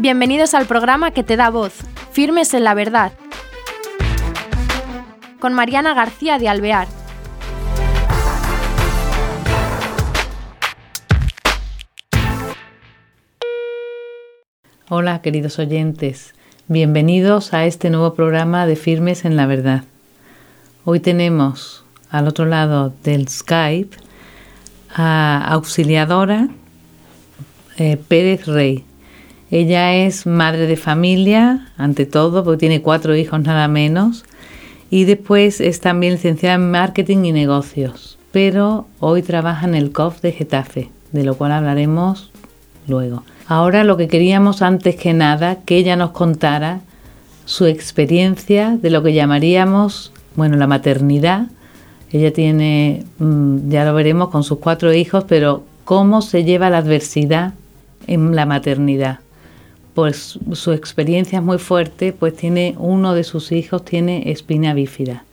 Bienvenidos al programa que te da voz, Firmes en la Verdad, con Mariana García de Alvear. Hola queridos oyentes, bienvenidos a este nuevo programa de Firmes en la Verdad. Hoy tenemos al otro lado del Skype a Auxiliadora eh, Pérez Rey. Ella es madre de familia, ante todo, porque tiene cuatro hijos nada menos, y después es también licenciada en marketing y negocios, pero hoy trabaja en el COF de Getafe, de lo cual hablaremos luego. Ahora lo que queríamos antes que nada, que ella nos contara su experiencia de lo que llamaríamos, bueno, la maternidad. Ella tiene, mm, ya lo veremos, con sus cuatro hijos, pero cómo se lleva la adversidad en la maternidad pues su experiencia es muy fuerte, pues tiene uno de sus hijos tiene espina bífida.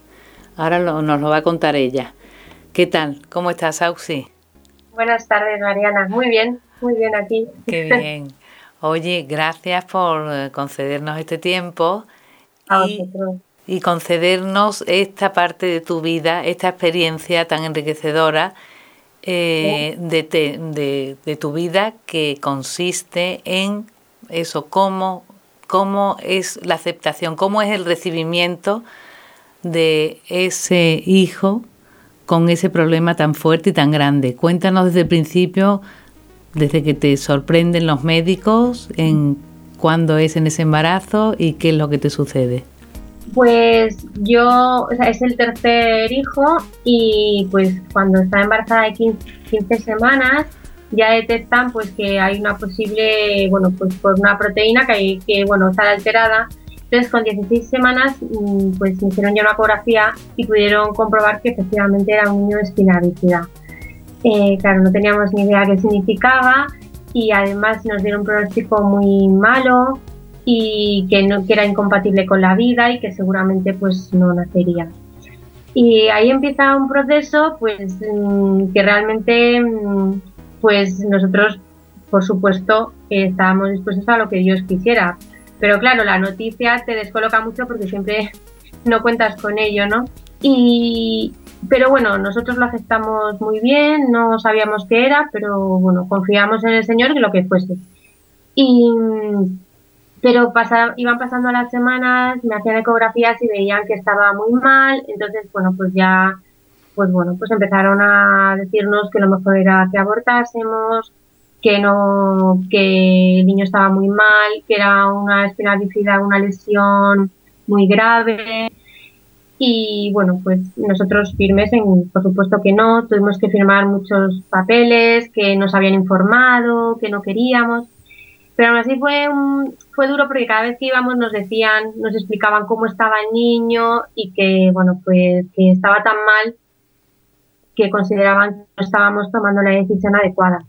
Ahora nos lo va a contar ella. ¿Qué tal? ¿Cómo estás, Auxi? Buenas tardes, Mariana. Muy bien, muy bien aquí. Qué bien. Oye, gracias por eh, concedernos este tiempo y, y, concedernos esta parte de tu vida, esta experiencia tan enriquecedora eh, de, de, de tu vida que consiste en eso, cómo, cómo es la aceptación, cómo es el recibimiento de ese hijo con ese problema tan fuerte y tan grande. Cuéntanos desde el principio, desde que te sorprenden los médicos, en cuándo es en ese embarazo y qué es lo que te sucede. Pues yo, o sea, es el tercer hijo y pues cuando estaba embarazada de 15 semanas, ya detectan pues que hay una posible, bueno, pues por una proteína que, hay, que bueno, está alterada. Entonces con 16 semanas mm, pues me hicieron ya una ecografía y pudieron comprobar que efectivamente era un niño de espina eh, claro, no teníamos ni idea qué significaba y además nos dieron un pronóstico muy malo y que, no, que era incompatible con la vida y que seguramente pues no nacería. Y ahí empieza un proceso pues mm, que realmente mm, pues nosotros, por supuesto, estábamos dispuestos a lo que Dios quisiera. Pero claro, la noticia te descoloca mucho porque siempre no cuentas con ello, ¿no? Y, pero bueno, nosotros lo aceptamos muy bien, no sabíamos qué era, pero bueno, confiamos en el Señor y lo que fuese. Y, pero iban pasando las semanas, me hacían ecografías y veían que estaba muy mal, entonces, bueno, pues ya pues bueno, pues empezaron a decirnos que lo mejor era que abortásemos, que no, que el niño estaba muy mal, que era una espina bífida, una lesión muy grave. Y bueno, pues nosotros firmes en, por supuesto que no, tuvimos que firmar muchos papeles, que nos habían informado, que no queríamos. Pero aún así fue, fue duro porque cada vez que íbamos nos decían, nos explicaban cómo estaba el niño y que, bueno, pues que estaba tan mal que consideraban que no estábamos tomando la decisión adecuada.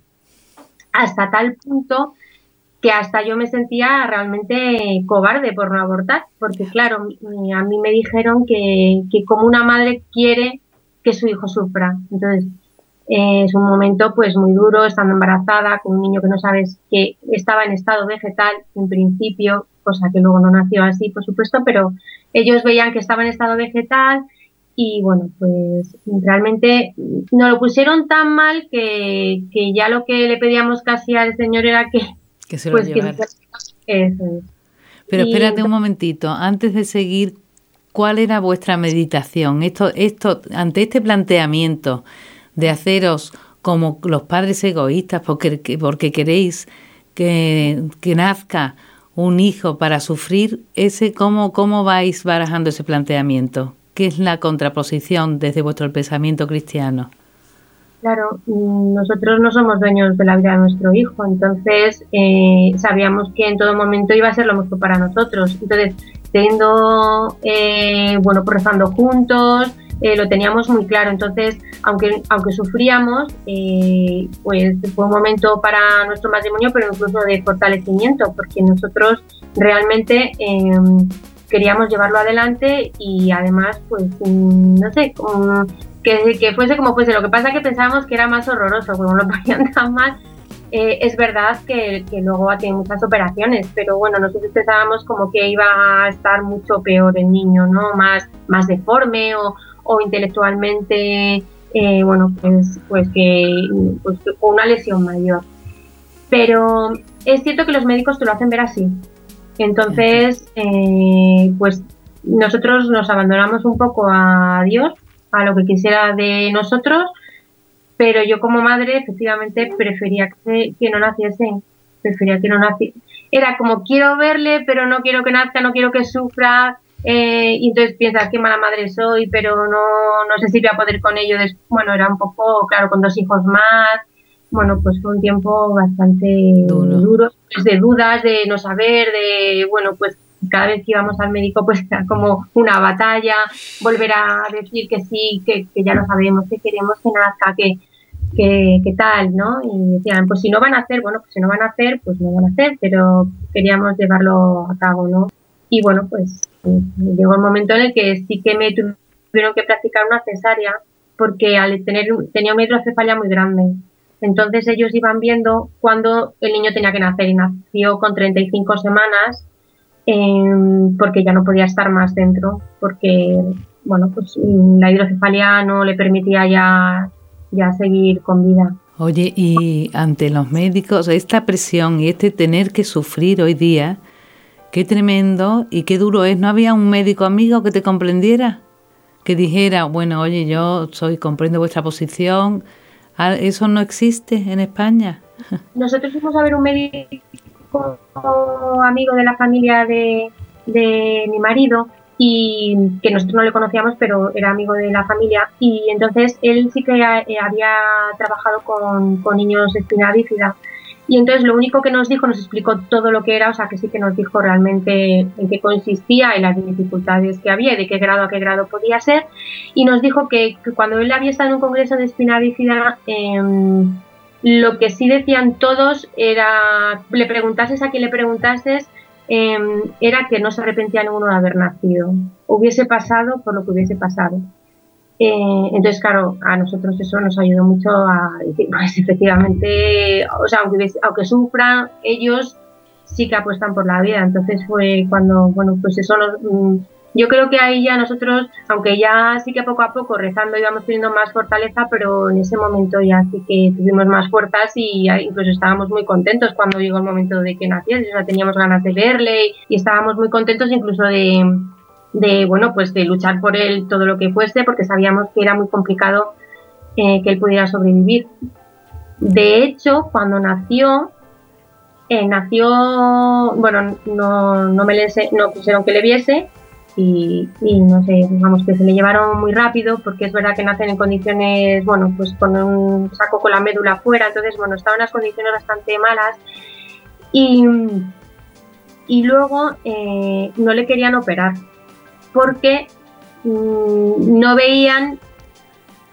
Hasta tal punto que hasta yo me sentía realmente cobarde por no abortar, porque claro, a mí me dijeron que, como una madre quiere que su hijo sufra. Entonces, eh, es un momento pues muy duro, estando embarazada, con un niño que no sabes que estaba en estado vegetal en principio, cosa que luego no nació así, por supuesto, pero ellos veían que estaba en estado vegetal, y bueno, pues realmente nos lo pusieron tan mal que, ya lo que le pedíamos casi al señor era que, que se lo pues, Pero espérate un momentito, antes de seguir, ¿cuál era vuestra meditación? Esto, esto, ante este planteamiento de haceros como los padres egoístas porque, porque queréis que, que nazca un hijo para sufrir, ese cómo, cómo vais barajando ese planteamiento? ¿Qué es la contraposición desde vuestro pensamiento cristiano? Claro, mm, nosotros no somos dueños de la vida de nuestro hijo, entonces eh, sabíamos que en todo momento iba a ser lo mejor para nosotros. Entonces, teniendo, eh, bueno, pues rezando juntos, eh, lo teníamos muy claro. Entonces, aunque, aunque sufríamos, pues fue un momento para nuestro matrimonio, pero incluso de fortalecimiento, porque nosotros realmente queríamos llevarlo adelante y además, pues, mm, no sé, que, que, fuese como fuese. Lo que pasa es que pensábamos que era más horroroso, como lo ponían tan mal, eh, es verdad que, que, luego tenido muchas operaciones, pero bueno, nosotros pensábamos como que iba a estar mucho peor el niño, ¿no? Más, más deforme o, o intelectualmente, eh, bueno, pues, pues, que, pues una lesión mayor. Pero es cierto que los médicos te lo hacen ver así. Entonces, eh, pues nosotros nos abandonamos un poco a Dios, a lo que quisiera de nosotros, pero yo como madre efectivamente prefería que, no naciese, prefería que no naciese. Era como quiero verle, pero no quiero que nazca, no quiero que sufra, eh, y entonces piensas qué mala madre soy, pero no, no sé si voy a poder con ello. Bueno, era un poco, claro, con dos hijos más, bueno, pues fue un tiempo bastante duro, pues de dudas, de no saber, de, bueno, pues cada vez que íbamos al médico pues era como una batalla, volver a decir que sí, que, ya lo sabemos, que queremos que nazca, que, que, tal, ¿no? Y decían, pues si no van a hacer, bueno, pues si no van a hacer, pues no van a hacer, pero queríamos llevarlo a cabo, ¿no? Y bueno, pues eh, llegó el momento en el que sí que me tuvieron que practicar una cesárea porque al tener tenía una hidrocefalia muy grande. Entonces ellos iban viendo cuándo el niño tenía que nacer y nació con 35 semanas Em, porque ya no podía estar más dentro, porque bueno, pues la hidrocefalia no le permitía ya, ya seguir con vida. Oye, y ante los médicos, esta presión y este tener que sufrir hoy día, qué tremendo y qué duro es. ¿No había un médico amigo que te comprendiera? Que dijera, bueno, oye, yo soy, comprendo vuestra posición. Ah, ¿Eso no existe en España? Nosotros fuimos a ver un médico amigo de la familia de, mi marido y que nosotros no le conocíamos, pero era amigo de la familia. Y entonces él sí que eh, había trabajado con, niños de espina bífida. Y entonces lo único que nos dijo, nos explicó todo lo que era, o sea que sí que nos dijo realmente en qué consistía y las dificultades que había y de qué grado a qué grado podía ser. Y nos dijo que, cuando él había estado en un congreso de espina bífida, em, lo que sí decían todos era, le preguntases a quien le preguntases, em, era que no se arrepentía ninguno de haber nacido. Hubiese pasado por lo que hubiese pasado. Eh, entonces, claro, a nosotros eso nos ayudó mucho a decir, pues efectivamente, o sea, aunque, aunque sufran, ellos sí que apuestan por la vida. Entonces fue cuando, bueno, pues eso nos, mm, yo creo que ahí ya nosotros, aunque ya sí que poco a poco rezando íbamos teniendo más fortaleza, pero en ese momento ya sí que tuvimos más fuerzas y incluso estábamos muy contentos cuando llegó el momento de que naciese, o sea, teníamos ganas de verle y estábamos muy contentos incluso de, de bueno, pues de luchar por él todo lo que fuese, porque sabíamos que era muy complicado eh, que él pudiera sobrevivir. De hecho, cuando nació, eh, nació, bueno, no, no me le, no pusieron que le viese, y, no sé, digamos que se le llevaron muy rápido porque es verdad que nacen en condiciones, bueno, pues con un saco con la médula fuera, entonces, bueno, estaban unas condiciones bastante malas y, y luego eh, no le querían operar porque mm, no veían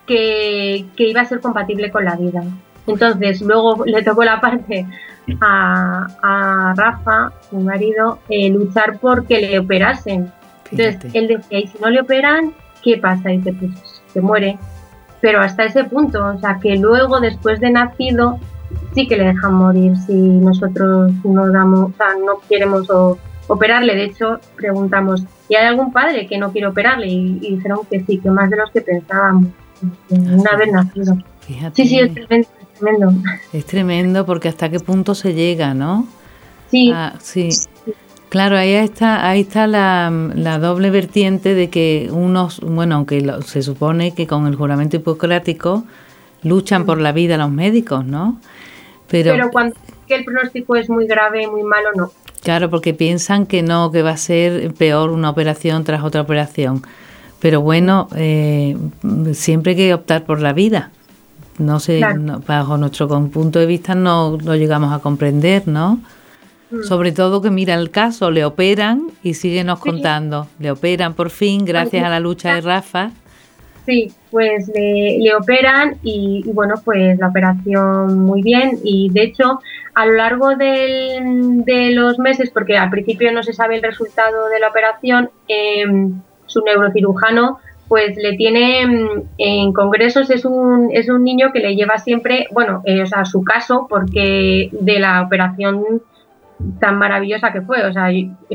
que, que iba a ser compatible con la vida. Entonces, luego le tocó la parte a, a Rafa, mi marido, eh, luchar porque le operasen. Entonces él decía, y si no le operan, ¿qué pasa? Y dice, pues se muere. Pero hasta ese punto, o sea, que luego después de nacido sí que le dejan morir si nosotros no damos, o sea, no queremos operarle. De hecho, preguntamos, ¿y hay algún padre que no quiere operarle? Y, dijeron que sí, que más de los que pensábamos, una vez nacido. Sí, sí, es tremendo, es tremendo. Es tremendo porque hasta qué punto se llega, ¿no? Sí. Ah, sí. Claro, ahí está, ahí está la, doble vertiente de que unos, bueno, aunque se supone que con el juramento hipocrático luchan por la vida los médicos, ¿no? Pero, Pero cuando el pronóstico es muy grave, muy malo, no. Claro, porque piensan que no, que va a ser peor una operación tras otra operación. Pero bueno, eh, siempre hay que optar por la vida. No sé, bajo nuestro punto de vista no lo llegamos a comprender, ¿no? Mm. Sobre todo que mira el caso, le operan y síguenos contando. Le operan por fin, gracias a la lucha de Rafa. Sí, pues le, operan y, bueno, pues la operación muy bien. Y de hecho a lo largo de los meses, porque al principio no se sabe el resultado de la operación, em, su neurocirujano pues le tiene mm, en congresos, es un, es un niño que le lleva siempre, bueno, eh, o sea, su caso, porque de la operación tan maravillosa que fue, o sea,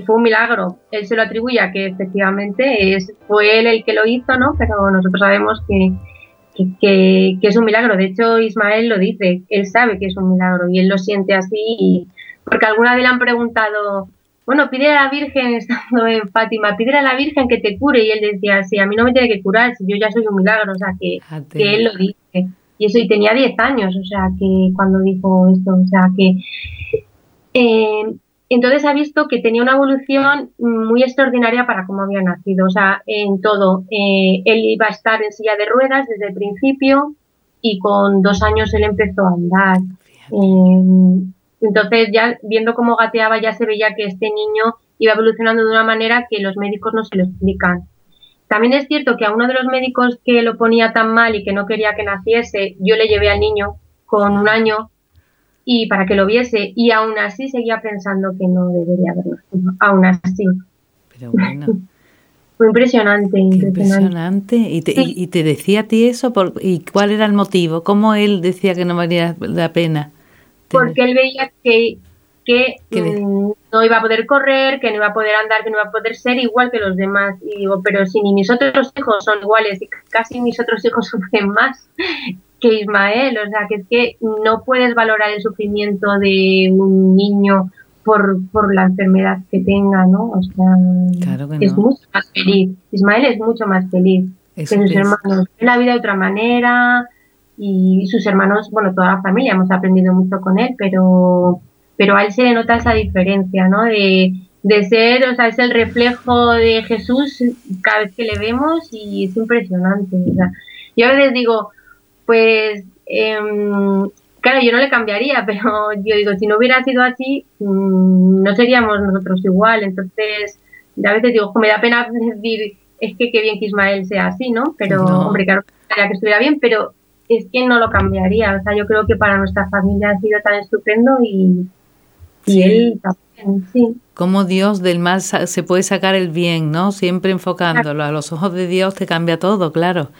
fue un milagro. Él se lo atribuye a que efectivamente es, fue él el que lo hizo, ¿no? Pero nosotros sabemos que, que, es un milagro. De hecho, Ismael lo dice, él sabe que es un milagro y él lo siente así, porque alguna vez le han preguntado, bueno, pide a la Virgen, estando en Fátima, pide a la Virgen que te cure. Y él decía, sí, a mí no me tiene que curar, si yo ya soy un milagro, o sea, que, que él lo dice. Y eso, y tenía 10 años, o sea, que cuando dijo esto, o sea, que eh, entonces ha visto que tenía una evolución muy extraordinaria para cómo había nacido, o sea, en todo. Eh, él iba a estar en silla de ruedas desde el principio y con dos años él empezó a andar. Eh, entonces ya viendo cómo gateaba ya se veía que este niño iba evolucionando de una manera que los médicos no se lo explican. También es cierto que a uno de los médicos que lo ponía tan mal y que no quería que naciese, yo le llevé al niño con un año y para que lo viese y aún así seguía pensando que no debería haberlo aún así. Pero bueno. Fue impresionante, impresionante. ¿Y te, y, te decía a ti eso? Por, ¿Y cuál era el motivo? ¿Cómo él decía que no valía la pena? Porque él veía que, que mm, no iba a poder correr, que no iba a poder andar, que no iba a poder ser igual que los demás. Y digo, pero si ni mis otros hijos son iguales y casi mis otros hijos sufren más, que Ismael, o sea, que es que no puedes valorar el sufrimiento de un niño por, por la enfermedad que tenga, ¿no? O sea, es mucho más feliz. Ismael es mucho más feliz que sus hermanos. Ve la vida de otra manera y sus hermanos, bueno, toda la familia hemos aprendido mucho con él, pero, pero a él se le nota esa diferencia, ¿no? De, de ser, o sea, es el reflejo de Jesús cada vez que le vemos y es impresionante. O sea, yo a veces digo, pues em, claro, yo no le cambiaría, pero yo digo, si no hubiera sido así, mm, no seríamos nosotros igual. Entonces, a veces digo, me da pena decir, es que qué bien que Ismael sea así, ¿no? Pero, hombre, claro, que estuviera bien, pero es que no lo cambiaría. O sea, yo creo que para nuestra familia ha sido tan estupendo y, él también, sí. Como Dios del mal se puede sacar el bien, ¿no? Siempre enfocándolo. A los ojos de Dios te cambia todo, claro.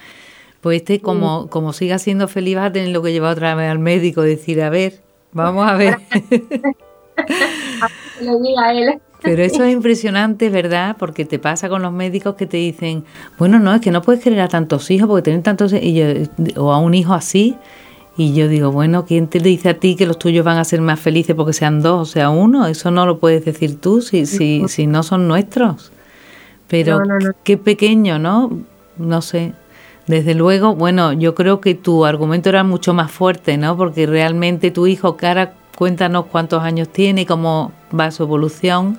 Pues este, como, como siga siendo feliz, vas a tener lo que llevar otra vez al médico, decir, a ver, vamos a ver. Pero eso es impresionante, ¿verdad? Porque te pasa con los médicos que te dicen, bueno, no, es que no puedes querer a tantos hijos porque tienen tantos y o a un hijo así. Y yo digo, bueno, ¿quién te dice a ti que los tuyos van a ser más felices porque sean dos o sea uno? Eso no lo puedes decir tú si, si, si no son nuestros. Pero qué pequeño, ¿no? No sé. Desde luego, bueno, yo creo que tu argumento era mucho más fuerte, ¿no? Porque realmente tu hijo, Cara, cuéntanos cuántos años tiene y cómo va su evolución.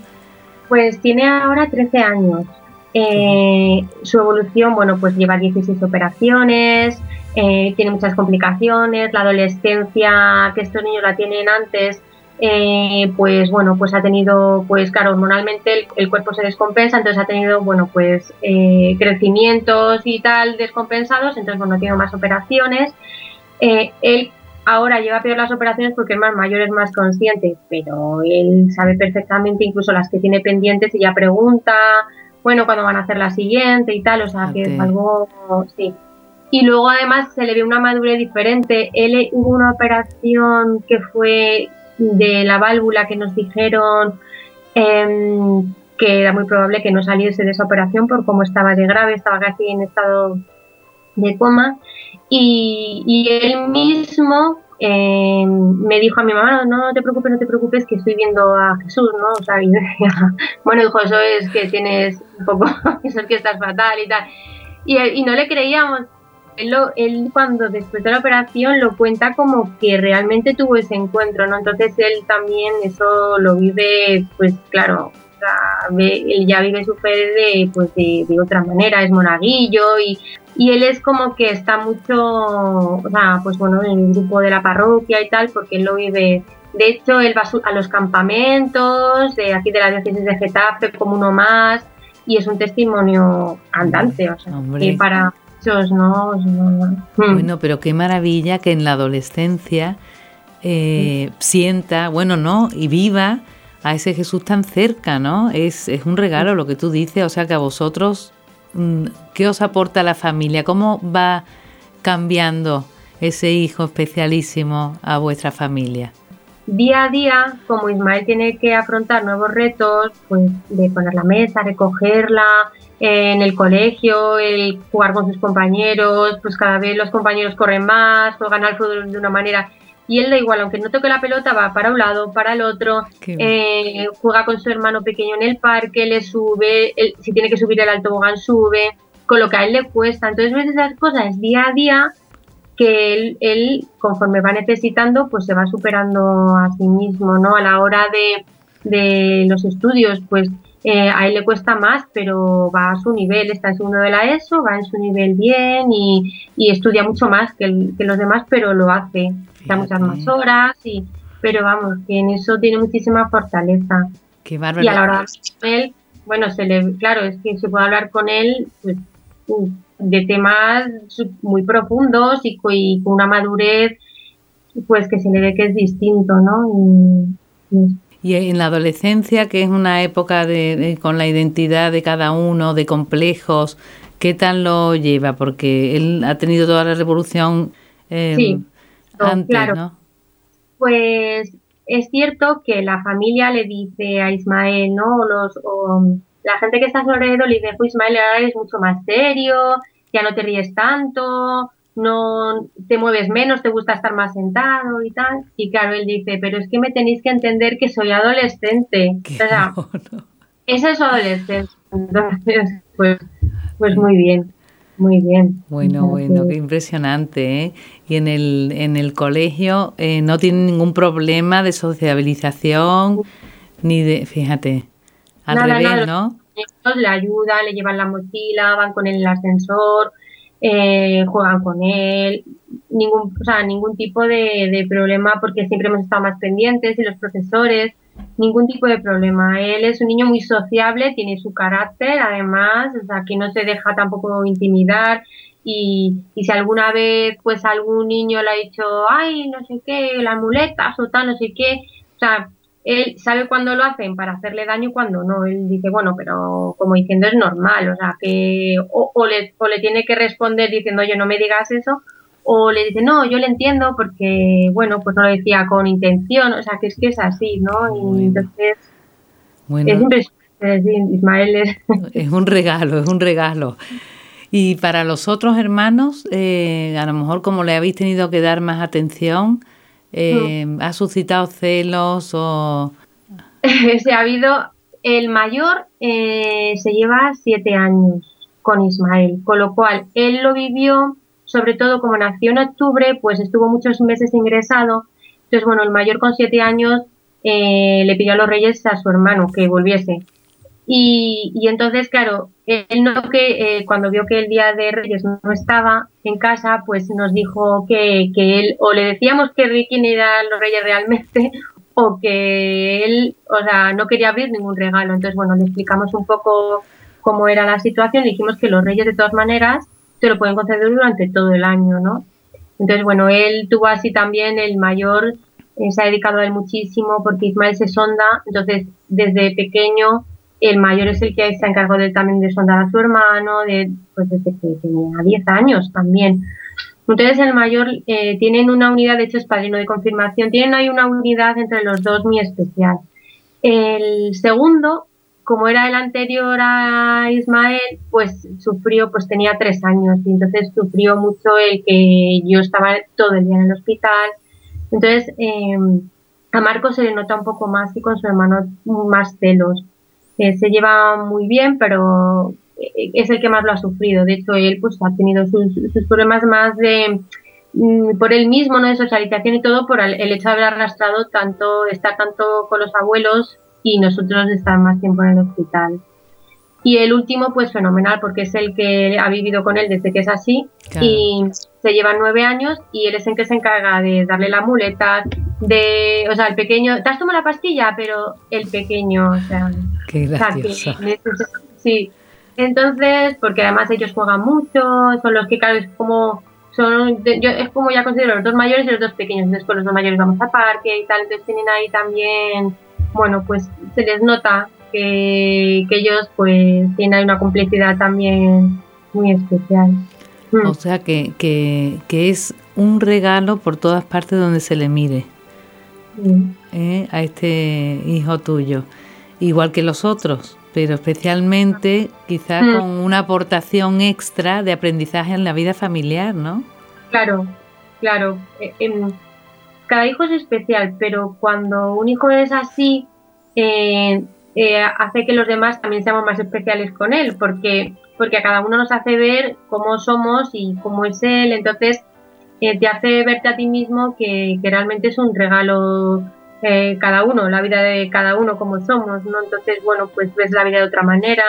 Pues tiene ahora 13 años. Eh, su evolución, bueno, pues lleva 16 operaciones, eh, tiene muchas complicaciones, la adolescencia que estos niños la tienen antes eh, pues bueno, pues ha tenido, pues claro, hormonalmente el, cuerpo se descompensa, entonces ha tenido, bueno, pues eh, crecimientos y tal descompensados, entonces bueno, tiene más operaciones. Eh, él ahora lleva peor las operaciones porque es más mayor, es más consciente, pero él sabe perfectamente incluso las que tiene pendientes y ya pregunta, bueno, cuándo van a hacer la siguiente y tal, o sea, que es algo, sí. Y luego además se le ve una madurez diferente. Él hubo una operación que fue de la válvula que nos dijeron em, que era muy probable que no saliese de esa operación por cómo estaba de grave, estaba casi en estado de coma. Y, él mismo em, me dijo a mi mamá, no, no te preocupes, no te preocupes, que estoy viendo a Jesús, ¿no? O sea, bueno, hijo, eso es que tienes un poco, eso es que estás fatal y tal. Y, y no le creíamos, él, cuando después de la operación lo cuenta como que realmente tuvo ese encuentro, ¿no? Entonces él también eso lo vive, pues claro, él ya vive su fe de, pues de, otra manera, es monaguillo y, y él es como que está mucho, o sea, pues bueno, en el grupo de la parroquia y tal, porque él lo vive de hecho, él va a los campamentos de aquí de la diócesis de Getafe como uno más y es un testimonio andante, o sea, que para no, hmm. Bueno, pero qué maravilla que en la adolescencia eh, sienta, bueno, no, y viva a ese Jesús tan cerca, ¿no? Es, es un regalo lo que tú dices, o sea que a vosotros mm, ¿qué os aporta la familia? ¿Cómo va cambiando ese hijo especialísimo a vuestra familia? Día a día, como Ismael tiene que afrontar nuevos retos, pues de poner la mesa, recogerla, en el colegio, el jugar con sus compañeros, pues cada vez los compañeros corren más, juegan al fútbol de una manera y él da igual, aunque no toque la pelota, va para un lado, para el otro, eh, juega con su hermano pequeño en el parque, le sube, si tiene que subir el alto tobogán, sube, con lo que a él le cuesta. Entonces ves esas cosas día a día que él, él, conforme va necesitando, pues se va superando a sí mismo, ¿no? A la hora de, de los estudios, pues eh, a él le cuesta más, pero va a su nivel, está en segundo de la ESO, va en su nivel bien y, estudia mucho más que, los demás, pero lo hace, da muchas más horas, y, pero vamos, que en eso tiene muchísima fortaleza. Qué y a la hora de él, bueno, se le, claro, es que se puede hablar con él pues, de temas muy profundos y, y, con una madurez pues que se le ve que es distinto, ¿no? y y en la adolescencia, que es una época de, con la identidad de cada uno, de complejos, ¿qué tal lo lleva? Porque él ha tenido toda la revolución eh, antes, ¿no? Pues es cierto que la familia le dice a Ismael, ¿no? Los, o, la gente que está a su alrededor le dice, pues Ismael ahora eres mucho más serio, ya no te ríes tanto, no te mueves menos, te gusta estar más sentado y tal. Y claro, él dice, pero es que me tenéis que entender que soy adolescente. o sea, esa es adolescencia. Entonces, pues, pues muy bien. Muy bien. Bueno, bueno, qué impresionante. ¿eh? Y en el, en el colegio eh, no tiene ningún problema de sociabilización, ni de, fíjate, al revés, ¿no? Le ayuda, le llevan la mochila, van con el ascensor, eh, juegan con él, ningún, o sea, ningún tipo de, problema porque siempre hemos estado más pendientes y los profesores, ningún tipo de problema. Él es un niño muy sociable, tiene su carácter, además, o sea, que no se deja tampoco intimidar y, y si alguna vez pues algún niño le ha dicho, ay, no sé qué, la muleta o tal, no sé qué, o sea, él sabe cuándo lo hacen para hacerle daño y cuándo no. Él dice, bueno, pero como diciendo es normal, o sea, que o, le, o le tiene que responder diciendo, oye, no me digas eso, o le dice, no, yo le entiendo porque, bueno, pues no lo decía con intención, o sea, que es que es así, ¿no? Y entonces, es impresionante, Ismael es... Es un regalo, es un regalo. Y para los otros hermanos, eh, a lo mejor como le habéis tenido que dar más atención, eh, ¿Ha suscitado celos o...? se ha habido... El mayor eh, se lleva siete años con Ismael, con lo cual él lo vivió, sobre todo como nació en octubre, pues estuvo muchos meses ingresado. Entonces, bueno, el mayor con siete años eh, le pidió a los reyes a su hermano que volviese. Y, y entonces, claro, él no que eh, cuando vio que el día de Reyes no estaba en casa, pues nos dijo que, que él, o le decíamos que quién eran los Reyes realmente, o que él, o sea, no quería abrir ningún regalo. Entonces, bueno, le explicamos un poco cómo era la situación, le dijimos que los Reyes de todas maneras te lo pueden conceder durante todo el año, ¿no? Entonces, bueno, él tuvo así también el mayor, eh, se ha dedicado a él muchísimo porque Ismael se sonda, entonces desde pequeño el mayor es el que se ha encargado de, también de sondar a su hermano, de, pues desde que tenía 10 años también. Entonces el mayor eh, tienen una unidad, de hecho es padrino de confirmación, tienen ahí una unidad entre los dos muy especial. El segundo, como era el anterior a Ismael, pues sufrió, pues tenía tres años y entonces sufrió mucho el que yo estaba todo el día en el hospital. Entonces eh, a Marco se le nota un poco más y con su hermano más celos se lleva muy bien, pero es el que más lo ha sufrido. De hecho, él pues ha tenido sus, problemas más de mm, por él mismo, ¿no? de socialización y todo, por el, hecho de haber arrastrado tanto, estar tanto con los abuelos y nosotros estar más tiempo en el hospital. Y el último, pues fenomenal, porque es el que ha vivido con él desde que es así y se lleva nueve años y él es el que se encarga de darle la muleta, de, o sea, el pequeño, te has tomado la pastilla, pero el pequeño, o sea, Qué gracioso. sí. Entonces, porque además ellos juegan mucho, son los que, claro, es como, son, yo es como ya considero los dos mayores y los dos pequeños. Después los dos mayores vamos a parque y tal, entonces tienen ahí también, bueno, pues se les nota que, ellos pues tienen una complicidad también muy especial. Mm. O sea que, que, que, es un regalo por todas partes donde se le mire ¿eh? a este hijo tuyo, igual que los otros, pero especialmente quizás mm. con una aportación extra de aprendizaje en la vida familiar, ¿no? Claro, claro. Em, cada hijo es especial, pero cuando un hijo es así, eh, eh, hace que los demás también seamos más especiales con él, porque, porque a cada uno nos hace ver cómo somos y cómo es él, entonces eh, te hace verte a ti mismo que, realmente es un regalo cada uno, la vida de cada uno como somos, ¿no? Entonces, bueno, pues ves la vida de otra manera,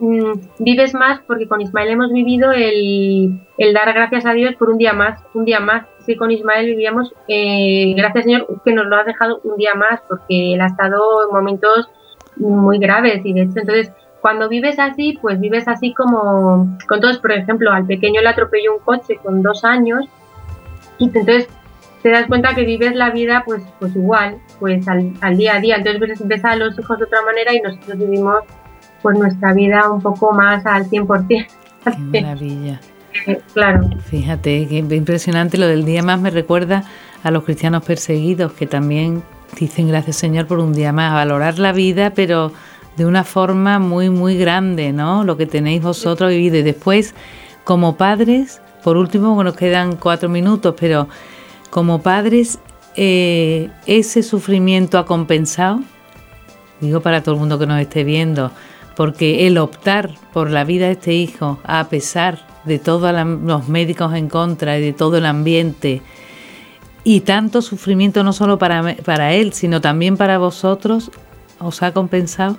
Mm, vives más porque con Ismael hemos vivido el, dar gracias a Dios por un día más, un día más. Sí, con Ismael vivíamos, eh, gracias Señor, que nos lo has dejado un día más porque él ha estado en momentos muy graves y de hecho, entonces, cuando vives así, pues vives así como con todos, por ejemplo, al pequeño le atropelló un coche con dos años y entonces te das cuenta que vives la vida pues pues igual, pues al, al día a día. Entonces ves a los hijos de otra manera y nosotros vivimos pues nuestra vida un poco más al 100%. Qué maravilla. Eh, claro. Fíjate, qué impresionante lo del día más me recuerda a los cristianos perseguidos que también dicen gracias Señor por un día más, a valorar la vida, pero de una forma muy, muy grande, ¿no? Lo que tenéis vosotros vivido. Y después, como padres, por último, nos quedan cuatro minutos, pero como padres, eh, ese sufrimiento ha compensado, digo para todo el mundo que nos esté viendo, porque el optar por la vida de este hijo, a pesar de todos los médicos en contra y de todo el ambiente, y tanto sufrimiento no solo para, para él, sino también para vosotros, ¿os ha compensado?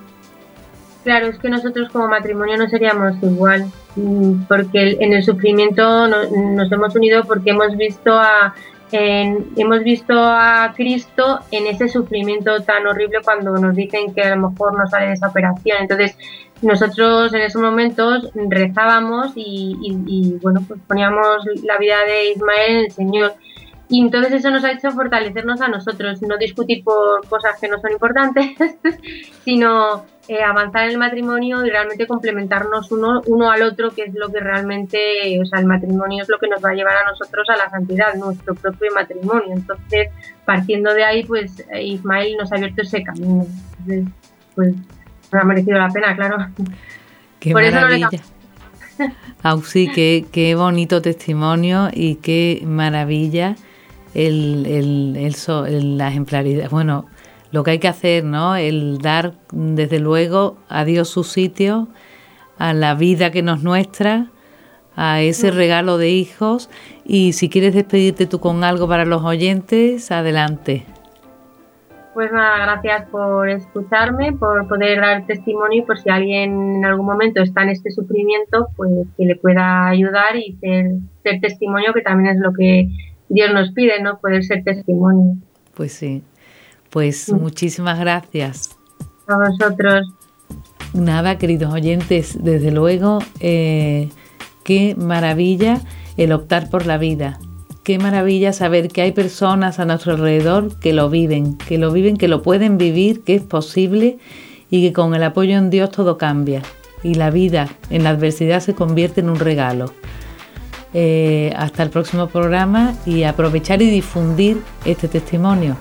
Claro, es que nosotros como matrimonio no seríamos igual, mm, porque en el sufrimiento nos hemos unido porque hemos visto a hemos visto a Cristo en ese sufrimiento tan horrible cuando nos dicen que a lo mejor no sale de esa operación. Entonces, nosotros en esos momentos rezábamos y, bueno, pues poníamos la vida de Ismael en el Señor. Y entonces eso nos ha hecho fortalecernos a nosotros, no discutir por cosas que no son importantes, sino eh, avanzar en el matrimonio y realmente complementarnos uno, uno al otro, que es lo que realmente, o sea, el matrimonio es lo que nos va a llevar a nosotros a la santidad, nuestro propio matrimonio. Entonces, partiendo de ahí, pues Ismael nos ha abierto ese camino. Entonces, pues nos ha merecido la pena, claro. Qué maravilla. Auxi, qué, qué bonito testimonio y qué maravilla el, el, el, la ejemplaridad. Bueno, lo que hay que hacer, ¿no? El dar, desde luego, a Dios su sitio, a la vida que nos nuestra, a ese mm. regalo de hijos. Y si quieres despedirte tú con algo para los oyentes, adelante. Pues nada, gracias por escucharme, por poder dar testimonio y por si alguien en algún momento está en este sufrimiento, pues que le pueda ayudar y ser, ser testimonio, que también es lo que Dios nos pide, ¿no? Poder ser testimonio. Pues sí. Pues muchísimas gracias. A vosotros. Nada, queridos oyentes, desde luego, eh, qué maravilla el optar por la vida. Qué maravilla saber que hay personas a nuestro alrededor que lo viven, que lo viven, que lo pueden vivir, que es posible y que con el apoyo en Dios todo cambia y la vida en la adversidad se convierte en un regalo. Eh, hasta el próximo programa y aprovechar y difundir este testimonio.